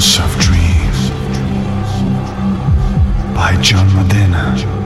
House of Dreams by John Medina.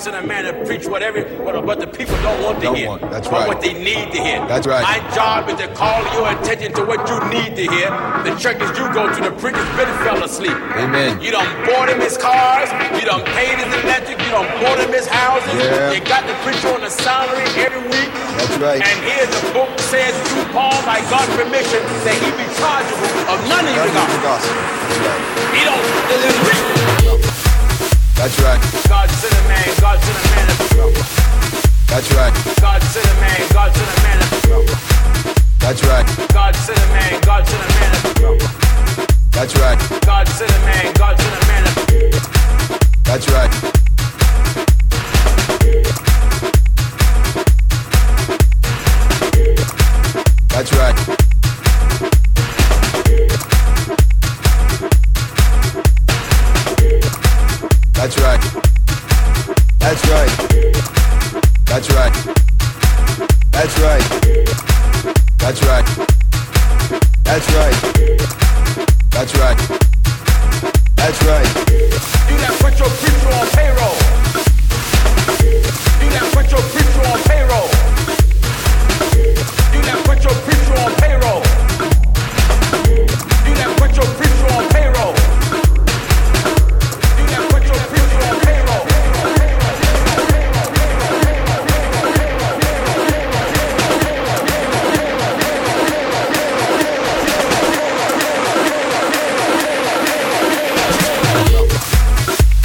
In a man to preach whatever, but what, what the people don't want to don't hear. Want. That's right. What they need to hear. That's right. My job is to call your attention to what you need to hear. The churches you go to, the preacher, better fell asleep. Amen. You done bought him his cars. You don't paid his electric. You don't bought him his houses. Yeah. You got the preacher on a salary every week. That's right. And here the book says through Paul, by God's permission, that he be chargeable of none of your gospel. He don't. That's right. God to the man, God to the man. That's right. God to the man, God to the man. That's right. God to the man, God to the man. That's right. God to the man, God to the man. That's right. That's right. That's right. That's right. That's right. That's right. That's right. That's right. You got put your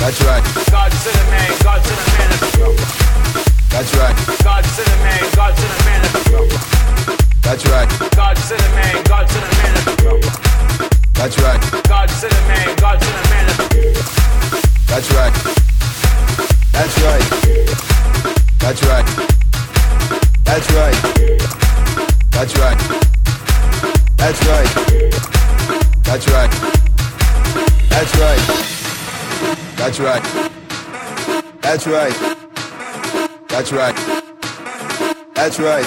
That's right. God to man, the. That's right. Man, the. That's right. Man, the. That's right. Man, the. That's right. That's right. That's right. That's right. That's right. That's right. That's right. That's right. That's right. That's right. That's right.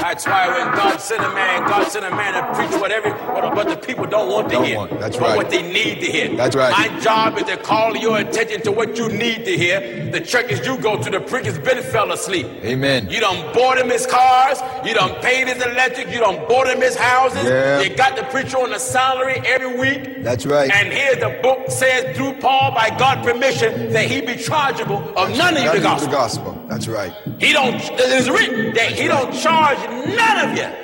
That's why when God sent a man, God sent a man to preach what every what about the people don't want to don't hear. Want. That's right. what they need to hear. That's right. My job is to call your attention to what you need to hear. The churches you go to, the preacher's been fell asleep. Amen. You don't bought him his cars. You don't paid his electric. You don't bought him his houses. Yeah. You got the preacher on a salary every week. That's right. And here the book says through Paul, by God's permission, that he be chargeable of That's none right. of you the gospel. the gospel. That's right. He don't. It's written that That's he right. don't charge none of you.